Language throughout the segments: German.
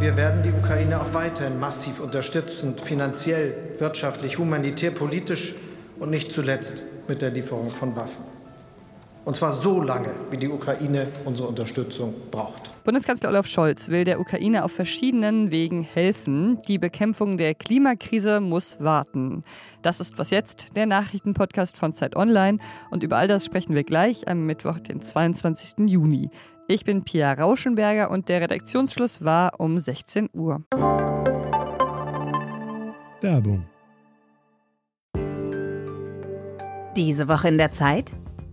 Wir werden die Ukraine auch weiterhin massiv unterstützen, finanziell, wirtschaftlich, humanitär, politisch und nicht zuletzt mit der Lieferung von Waffen. Und zwar so lange, wie die Ukraine unsere Unterstützung braucht. Bundeskanzler Olaf Scholz will der Ukraine auf verschiedenen Wegen helfen. Die Bekämpfung der Klimakrise muss warten. Das ist was jetzt, der Nachrichtenpodcast von Zeit Online. Und über all das sprechen wir gleich am Mittwoch, den 22. Juni. Ich bin Pia Rauschenberger und der Redaktionsschluss war um 16 Uhr. Werbung. Diese Woche in der Zeit?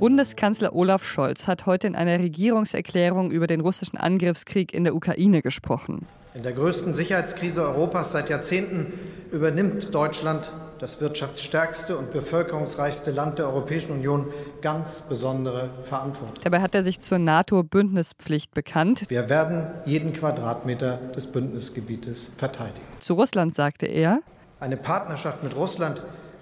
Bundeskanzler Olaf Scholz hat heute in einer Regierungserklärung über den russischen Angriffskrieg in der Ukraine gesprochen. In der größten Sicherheitskrise Europas seit Jahrzehnten übernimmt Deutschland, das wirtschaftsstärkste und bevölkerungsreichste Land der Europäischen Union, ganz besondere Verantwortung. Dabei hat er sich zur NATO-Bündnispflicht bekannt. Wir werden jeden Quadratmeter des Bündnisgebietes verteidigen. Zu Russland sagte er, eine Partnerschaft mit Russland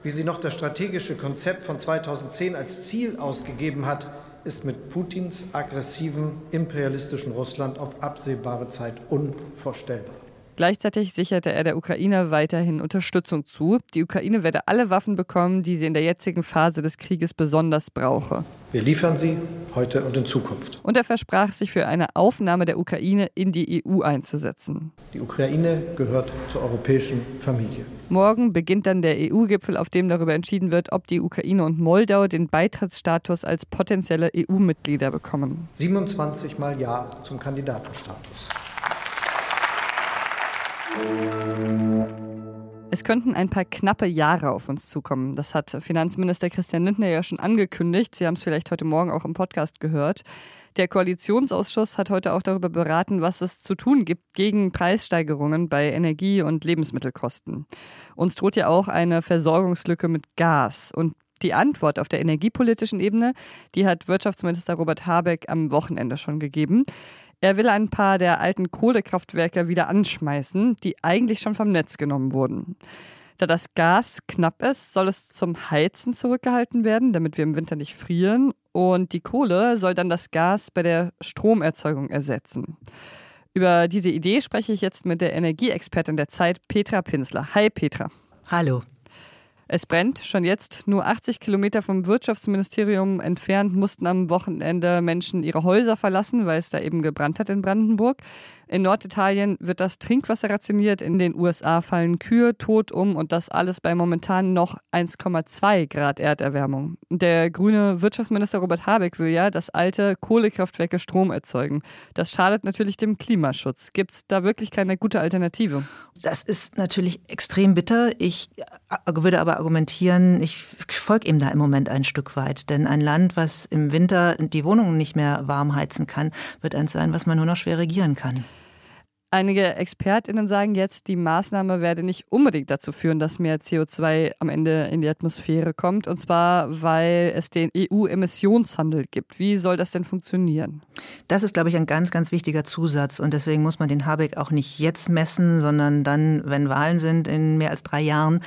wie sie noch das strategische Konzept von 2010 als Ziel ausgegeben hat, ist mit Putins aggressivem imperialistischen Russland auf absehbare Zeit unvorstellbar. Gleichzeitig sicherte er der Ukraine weiterhin Unterstützung zu. Die Ukraine werde alle Waffen bekommen, die sie in der jetzigen Phase des Krieges besonders brauche. Wir liefern sie heute und in Zukunft. Und er versprach sich für eine Aufnahme der Ukraine in die EU einzusetzen. Die Ukraine gehört zur europäischen Familie. Morgen beginnt dann der EU-Gipfel, auf dem darüber entschieden wird, ob die Ukraine und Moldau den Beitrittsstatus als potenzielle EU-Mitglieder bekommen. 27 Mal Ja zum Kandidatenstatus. Es könnten ein paar knappe Jahre auf uns zukommen. Das hat Finanzminister Christian Lindner ja schon angekündigt. Sie haben es vielleicht heute Morgen auch im Podcast gehört. Der Koalitionsausschuss hat heute auch darüber beraten, was es zu tun gibt gegen Preissteigerungen bei Energie- und Lebensmittelkosten. Uns droht ja auch eine Versorgungslücke mit Gas. Und die Antwort auf der energiepolitischen Ebene, die hat Wirtschaftsminister Robert Habeck am Wochenende schon gegeben. Er will ein paar der alten Kohlekraftwerke wieder anschmeißen, die eigentlich schon vom Netz genommen wurden. Da das Gas knapp ist, soll es zum Heizen zurückgehalten werden, damit wir im Winter nicht frieren. Und die Kohle soll dann das Gas bei der Stromerzeugung ersetzen. Über diese Idee spreche ich jetzt mit der Energieexpertin der Zeit, Petra Pinsler. Hi Petra. Hallo. Es brennt. Schon jetzt, nur 80 Kilometer vom Wirtschaftsministerium entfernt, mussten am Wochenende Menschen ihre Häuser verlassen, weil es da eben gebrannt hat in Brandenburg. In Norditalien wird das Trinkwasser rationiert, in den USA fallen Kühe tot um und das alles bei momentan noch 1,2 Grad Erderwärmung. Der grüne Wirtschaftsminister Robert Habeck will ja, dass alte Kohlekraftwerke Strom erzeugen. Das schadet natürlich dem Klimaschutz. Gibt es da wirklich keine gute Alternative? Das ist natürlich extrem bitter. Ich würde aber argumentieren, ich folge ihm da im Moment ein Stück weit. Denn ein Land, was im Winter die Wohnungen nicht mehr warm heizen kann, wird eins sein, was man nur noch schwer regieren kann. Einige ExpertInnen sagen jetzt, die Maßnahme werde nicht unbedingt dazu führen, dass mehr CO2 am Ende in die Atmosphäre kommt. Und zwar, weil es den EU-Emissionshandel gibt. Wie soll das denn funktionieren? Das ist, glaube ich, ein ganz, ganz wichtiger Zusatz. Und deswegen muss man den Habeck auch nicht jetzt messen, sondern dann, wenn Wahlen sind, in mehr als drei Jahren.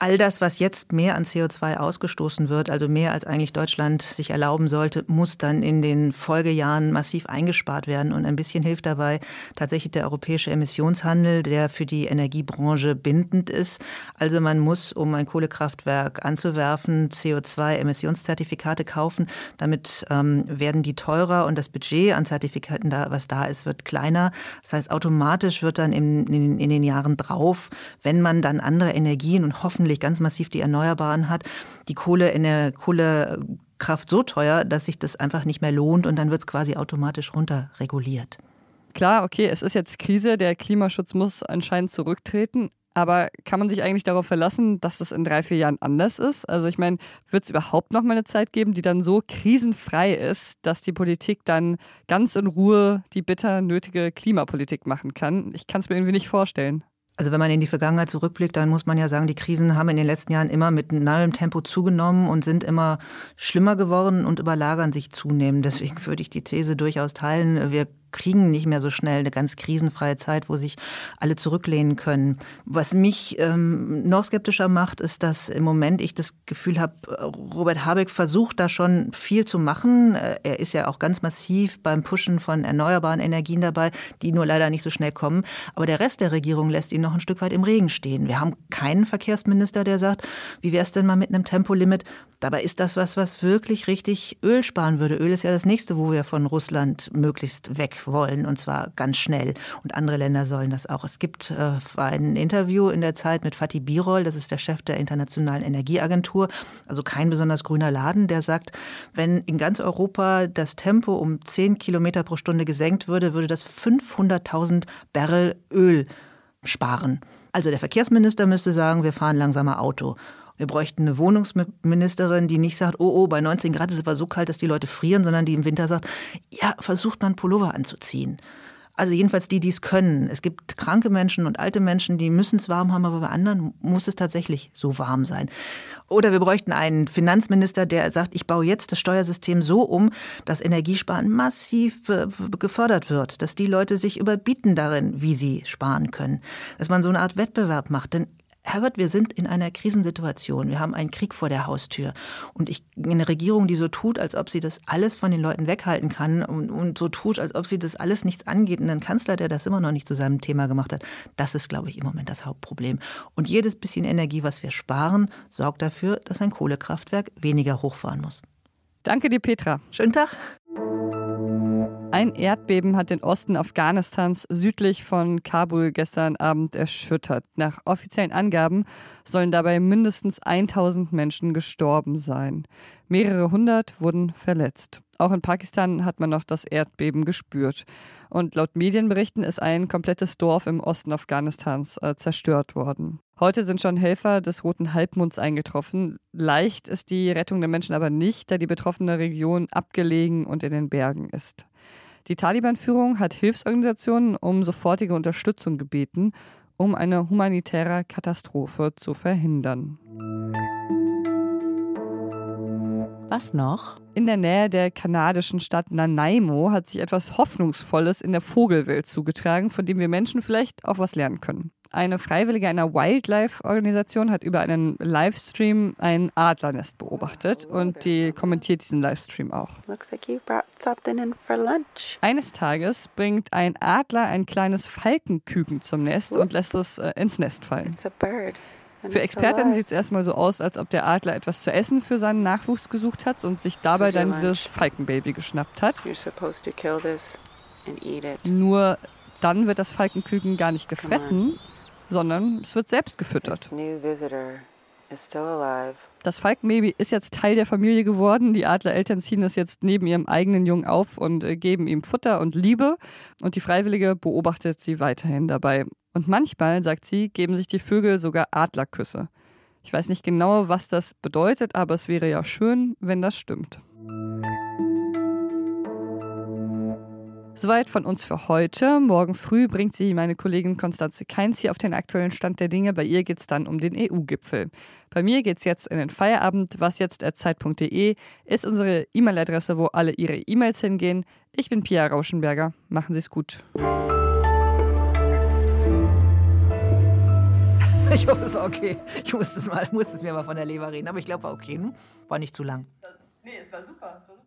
All das, was jetzt mehr an CO2 ausgestoßen wird, also mehr als eigentlich Deutschland sich erlauben sollte, muss dann in den Folgejahren massiv eingespart werden. Und ein bisschen hilft dabei tatsächlich der europäische Emissionshandel, der für die Energiebranche bindend ist. Also man muss, um ein Kohlekraftwerk anzuwerfen, CO2-Emissionszertifikate kaufen. Damit ähm, werden die teurer und das Budget an Zertifikaten, da, was da ist, wird kleiner. Das heißt, automatisch wird dann in, in, in den Jahren drauf, wenn man dann andere Energien und hoffentlich ganz massiv die Erneuerbaren hat, die Kohle in der Kohle Kraft so teuer, dass sich das einfach nicht mehr lohnt und dann wird es quasi automatisch runterreguliert klar, okay, es ist jetzt Krise, der Klimaschutz muss anscheinend zurücktreten. Aber kann man sich eigentlich darauf verlassen, dass das in drei, vier Jahren anders ist? Also ich meine, wird es überhaupt noch mal eine Zeit geben, die dann so krisenfrei ist, dass die Politik dann ganz in Ruhe die bitter nötige Klimapolitik machen kann? Ich kann es mir irgendwie nicht vorstellen. Also wenn man in die Vergangenheit zurückblickt, dann muss man ja sagen, die Krisen haben in den letzten Jahren immer mit neuem Tempo zugenommen und sind immer schlimmer geworden und überlagern sich zunehmend. Deswegen würde ich die These durchaus teilen, wir kriegen nicht mehr so schnell eine ganz krisenfreie Zeit, wo sich alle zurücklehnen können. Was mich ähm, noch skeptischer macht, ist, dass im Moment ich das Gefühl habe, Robert Habeck versucht da schon viel zu machen. Äh, er ist ja auch ganz massiv beim Pushen von erneuerbaren Energien dabei, die nur leider nicht so schnell kommen. Aber der Rest der Regierung lässt ihn noch ein Stück weit im Regen stehen. Wir haben keinen Verkehrsminister, der sagt, wie wäre es denn mal mit einem Tempolimit? Dabei ist das was, was wirklich richtig Öl sparen würde. Öl ist ja das nächste, wo wir von Russland möglichst weg wollen und zwar ganz schnell. Und andere Länder sollen das auch. Es gibt äh, ein Interview in der Zeit mit Fatih Birol, das ist der Chef der Internationalen Energieagentur, also kein besonders grüner Laden, der sagt, wenn in ganz Europa das Tempo um 10 Kilometer pro Stunde gesenkt würde, würde das 500.000 Barrel Öl sparen. Also der Verkehrsminister müsste sagen, wir fahren langsamer Auto. Wir bräuchten eine Wohnungsministerin, die nicht sagt, oh, oh, bei 19 Grad ist es aber so kalt, dass die Leute frieren, sondern die im Winter sagt, ja, versucht man Pullover anzuziehen. Also jedenfalls die, die es können. Es gibt kranke Menschen und alte Menschen, die müssen es warm haben, aber bei anderen muss es tatsächlich so warm sein. Oder wir bräuchten einen Finanzminister, der sagt, ich baue jetzt das Steuersystem so um, dass Energiesparen massiv gefördert wird, dass die Leute sich überbieten darin, wie sie sparen können, dass man so eine Art Wettbewerb macht. Denn Herrgott, wir sind in einer Krisensituation. Wir haben einen Krieg vor der Haustür. Und ich, eine Regierung, die so tut, als ob sie das alles von den Leuten weghalten kann und, und so tut, als ob sie das alles nichts angeht. Und ein Kanzler, der das immer noch nicht zu seinem Thema gemacht hat, das ist, glaube ich, im Moment das Hauptproblem. Und jedes bisschen Energie, was wir sparen, sorgt dafür, dass ein Kohlekraftwerk weniger hochfahren muss. Danke dir, Petra. Schönen Tag. Ein Erdbeben hat den Osten Afghanistans südlich von Kabul gestern Abend erschüttert. Nach offiziellen Angaben sollen dabei mindestens 1000 Menschen gestorben sein. Mehrere hundert wurden verletzt. Auch in Pakistan hat man noch das Erdbeben gespürt. Und laut Medienberichten ist ein komplettes Dorf im Osten Afghanistans äh, zerstört worden. Heute sind schon Helfer des Roten Halbmonds eingetroffen. Leicht ist die Rettung der Menschen aber nicht, da die betroffene Region abgelegen und in den Bergen ist. Die Taliban-Führung hat Hilfsorganisationen um sofortige Unterstützung gebeten, um eine humanitäre Katastrophe zu verhindern. Was noch? In der Nähe der kanadischen Stadt Nanaimo hat sich etwas Hoffnungsvolles in der Vogelwelt zugetragen, von dem wir Menschen vielleicht auch was lernen können. Eine Freiwillige einer Wildlife-Organisation hat über einen Livestream ein Adlernest beobachtet und die kommentiert diesen Livestream auch. Eines Tages bringt ein Adler ein kleines Falkenküken zum Nest und lässt es äh, ins Nest fallen. Für Expertinnen sieht es erstmal so aus, als ob der Adler etwas zu essen für seinen Nachwuchs gesucht hat und sich dabei dann dieses Falkenbaby geschnappt hat. Nur dann wird das Falkenküken gar nicht gefressen, sondern es wird selbst gefüttert. Das Falkenbaby ist jetzt Teil der Familie geworden. Die Adlereltern ziehen es jetzt neben ihrem eigenen Jungen auf und äh, geben ihm Futter und Liebe. Und die Freiwillige beobachtet sie weiterhin dabei. Und manchmal, sagt sie, geben sich die Vögel sogar Adlerküsse. Ich weiß nicht genau, was das bedeutet, aber es wäre ja schön, wenn das stimmt. Soweit von uns für heute. Morgen früh bringt sie meine Kollegin Konstanze Keins hier auf den aktuellen Stand der Dinge. Bei ihr geht es dann um den EU-Gipfel. Bei mir geht es jetzt in den Feierabend. Was jetzt zeit.de ist unsere E-Mail-Adresse, wo alle ihre E-Mails hingehen. Ich bin Pia Rauschenberger. Machen Sie es gut. Ich hoffe, es war okay. Ich musste es, mal, musste es mir mal von der Leber reden, aber ich glaube, war okay. Hm? War nicht zu lang. Nee, es war super. Es war super.